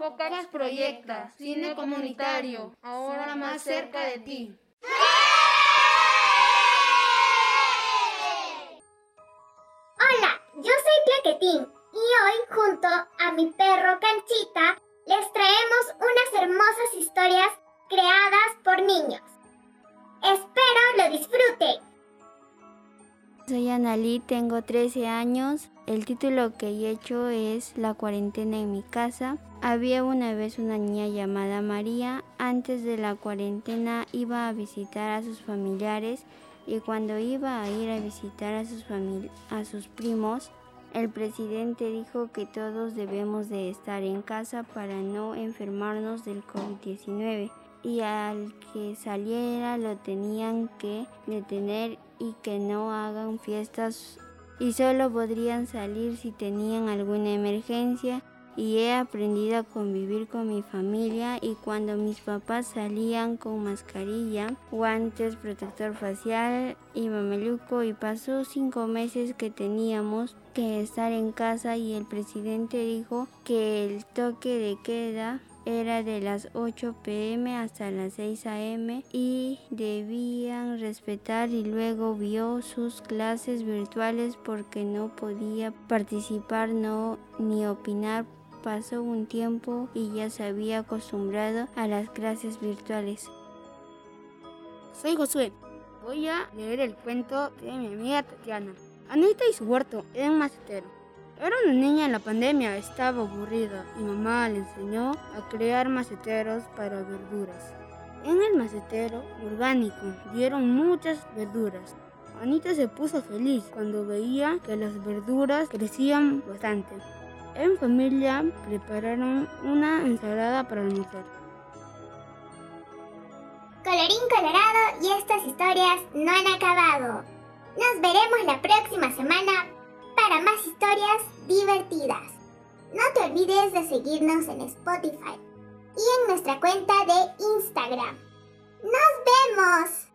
Focas proyecta cine comunitario, ahora más cerca de ti. Hola, yo soy Claquetín y hoy junto a mi perro Canchita les traemos unas hermosas historias creadas por niños. Espero lo disfruten. Soy Analí, tengo 13 años. El título que he hecho es La cuarentena en mi casa. Había una vez una niña llamada María. Antes de la cuarentena iba a visitar a sus familiares y cuando iba a ir a visitar a sus, a sus primos, el presidente dijo que todos debemos de estar en casa para no enfermarnos del COVID-19 y al que saliera lo tenían que detener y que no hagan fiestas. Y solo podrían salir si tenían alguna emergencia. Y he aprendido a convivir con mi familia y cuando mis papás salían con mascarilla, guantes, protector facial y mameluco y pasó cinco meses que teníamos que estar en casa y el presidente dijo que el toque de queda era de las 8 pm hasta las 6 am y debían respetar y luego vio sus clases virtuales porque no podía participar no ni opinar pasó un tiempo y ya se había acostumbrado a las clases virtuales. Soy Josué. Voy a leer el cuento de mi amiga Tatiana. Anita y su huerto eran macetero. Era una niña en la pandemia, estaba aburrida y mamá le enseñó a crear maceteros para verduras. En el macetero orgánico dieron muchas verduras. Anita se puso feliz cuando veía que las verduras crecían bastante. En familia prepararon una ensalada para almorzar. Colorín colorado y estas historias no han acabado. Nos veremos la próxima semana para más historias divertidas. No te olvides de seguirnos en Spotify y en nuestra cuenta de Instagram. ¡Nos vemos!